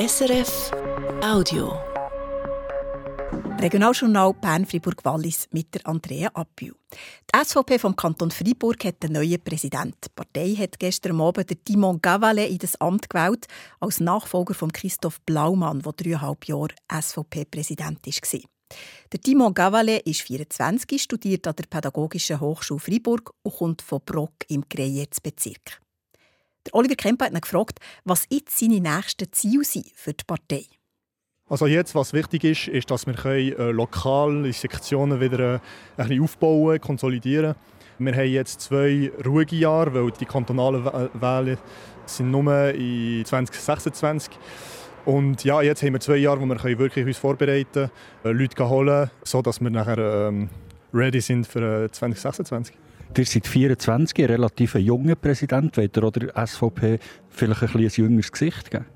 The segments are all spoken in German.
SRF Audio. Regionaljournal Bern-Fribourg-Wallis mit der Andrea Appiu. Die SVP vom Kanton Fribourg hat einen neuen Präsidenten. Die Partei hat gestern Abend den Timon Gavalet in das Amt gewählt, als Nachfolger von Christoph Blaumann, der dreieinhalb Jahre SVP-Präsident war. Der Timon Gavalet ist 24, studiert an der Pädagogischen Hochschule Fribourg und kommt von Brock im Greyerz-Bezirk. Oliver Kemper hat ihn gefragt, was jetzt seine nächsten Ziele sind für die Partei. Also jetzt, was wichtig ist, ist, dass wir können, äh, lokal die Sektionen wieder äh, ein bisschen aufbauen, konsolidieren. Wir haben jetzt zwei ruhige Jahre, weil die kantonalen Wahlen sind nur in 2026. Und ja, jetzt haben wir zwei Jahre, wo wir können wirklich uns vorbereiten können, äh, Leute holen, sodass wir nachher ähm, ready sind für äh, 2026. Ihr seid 24, ein relativ junger Präsident. Wollt ihr oder SVP vielleicht ein, ein jüngeres Gesicht geben?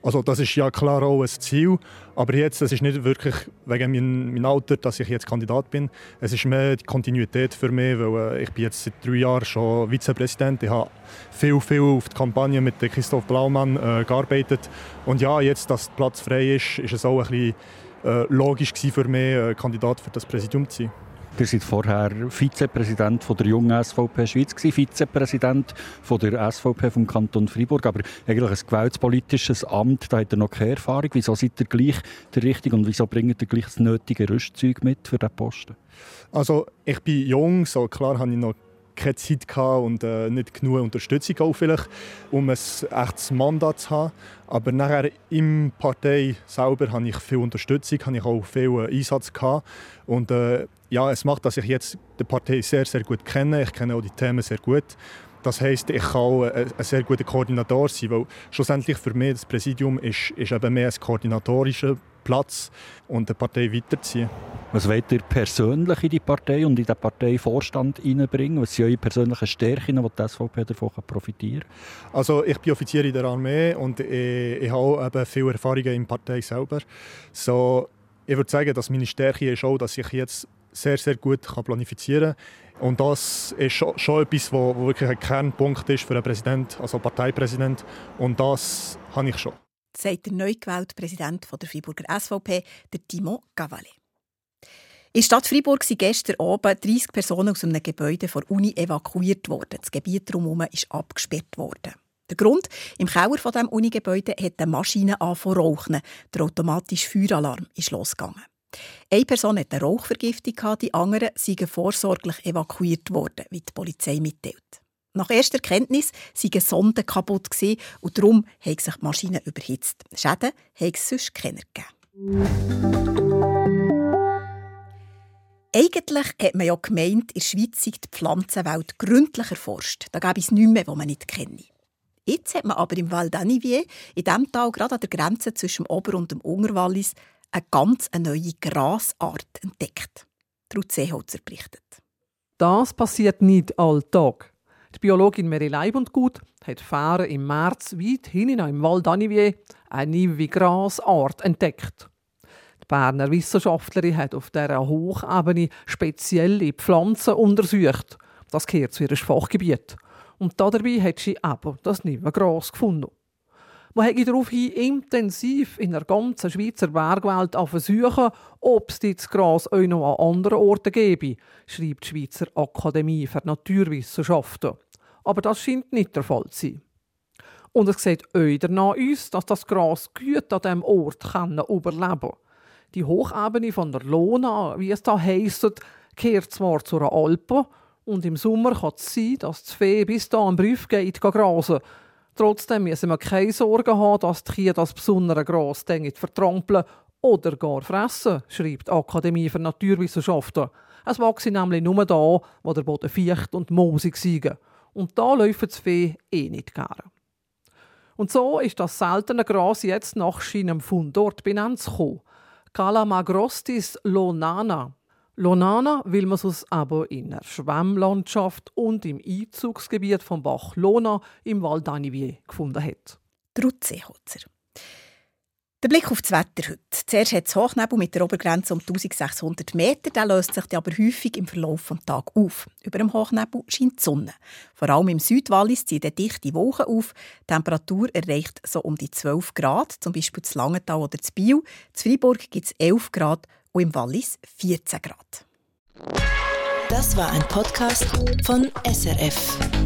Also das ist ja klar auch ein Ziel, aber jetzt, es ist nicht wirklich wegen meinem, meinem Alter, dass ich jetzt Kandidat bin. Es ist mehr die Kontinuität für mich, weil äh, ich bin jetzt seit drei Jahren schon Vizepräsident. Ich habe viel, viel auf die Kampagne mit Christoph Blaumann äh, gearbeitet und ja, jetzt, dass der Platz frei ist, ist es auch ein bisschen äh, logisch für mich, äh, Kandidat für das Präsidium zu sein. Ihr seid vorher Vizepräsident von der jungen SVP Schweiz, Vizepräsident von der SVP vom Kanton Freiburg, aber eigentlich ein gewaltspolitisches Amt, da hat ihr noch keine Erfahrung. Wieso seid ihr gleich der Richtige und wieso bringt ihr gleich das nötige Rüstzeug mit für diesen Posten? Also ich bin jung, so klar habe ich noch keine Zeit und äh, nicht genug Unterstützung auch vielleicht, um ein echtes Mandat zu haben. Aber nachher im Partei selber habe ich viel Unterstützung, habe ich auch viel äh, Einsatz gehabt. Und äh, ja, es macht, dass ich jetzt die Partei sehr, sehr gut kenne. Ich kenne auch die Themen sehr gut. Das heißt, ich kann auch ein, sehr guter Koordinator sein, weil schlussendlich für mich das Präsidium ist, ist eben mehr ein koordinatorischer Platz und die Partei weiterziehen. Was wollt ihr persönlich in die Partei und in den Parteivorstand hineinbringen? Was sind eure persönlichen Stärken, die die SVP davon profitieren kann? Also ich bin Offizier in der Armee und ich, ich habe eben viele Erfahrungen in der Partei selber. So, ich würde sagen, dass meine Stärke ist auch, dass ich jetzt sehr, sehr gut planifizieren kann. Und das ist schon, schon etwas, was wirklich ein Kernpunkt ist für einen Präsident, also Parteipräsident. Und das habe ich schon. Sagt der neu gewählte Präsident der Freiburger SVP, der Timo Gavalet. In der Stadt Freiburg sind gestern Abend 30 Personen aus einem Gebäude der Uni evakuiert worden. Das Gebiet drumherum ist abgesperrt worden. Der Grund? Im Keller von dem Unigebäude hat eine Maschine angefangen rauchen. Der automatische Feueralarm ist losgegangen. Eine Person hatte eine Rauchvergiftung, die anderen sind vorsorglich evakuiert worden, wie die Polizei mitteilt. Nach erster Kenntnis waren Sonden kaputt und darum hat sich die Maschine überhitzt. Schäden hat es sonst keiner gegeben. Eigentlich hat man ja gemeint, in der Schweiz sei die Pflanzenwelt gründlich erforscht. Da gäbe es nichts mehr, was man nicht kenne. Jetzt hat man aber im Val d'Anivier, in diesem Tal gerade an der Grenze zwischen dem Ober- und dem Unterwallis, eine ganz neue Grasart entdeckt. Ruth Seeholzer berichtet. Das passiert nicht alltag. Die Biologin Mary Leibundgut hat Fähren im März weit hinein im Val d'Anivier eine neue Grasart entdeckt. Die Berner Wissenschaftlerin hat auf dieser Hochebene spezielle Pflanzen untersucht. Das gehört zu ihrem Fachgebiet. Und dabei hat sie eben das neue Gras gefunden. Man hat daraufhin intensiv in der ganzen Schweizer Bergwelt versuchen, ob es dieses Gras auch noch an anderen Orten gäbe, schreibt die Schweizer Akademie für Naturwissenschaften. Aber das scheint nicht der Fall zu sein. Und es sieht öder nach uns, dass das Gras gut an diesem Ort überleben kann. Die Hochebene von der Lona, wie es da heisst, kehrt zwar zur Alpe und im Sommer kann es sein, dass das Fee bis da am Brief geht grasen. Trotzdem müssen wir keine Sorgen haben, dass die Kühe das besondere Gras vertrampeln oder gar fressen, schreibt die Akademie für Naturwissenschaften. Es wächst nämlich nur da, wo der Boden feucht und moosig siegen. Und da läuft das Fee eh nicht gerne. Und so ist das seltene Gras jetzt nach seinem Fundort benannt gekommen. Calamagrostis lonana. Lonana will man es aber in der Schwemmlandschaft und im Einzugsgebiet vom Bach Lona im Val d'Anivier gefunden hat. Trutzeholzer. Der Blick auf das Wetter heute. Zuerst hat es Hochnebel mit der Obergrenze um 1600 Meter. Der löst sich aber häufig im Verlauf des Tages auf. Über dem Hochnebel scheint die Sonne. Vor allem im Südwallis ziehen dichte Wolken auf. Die Temperatur erreicht so um die 12 Grad, zum Beispiel zu Langenthal oder zu Biel. Zu Freiburg gibt es 11 Grad und im Wallis 14 Grad. Das war ein Podcast von SRF.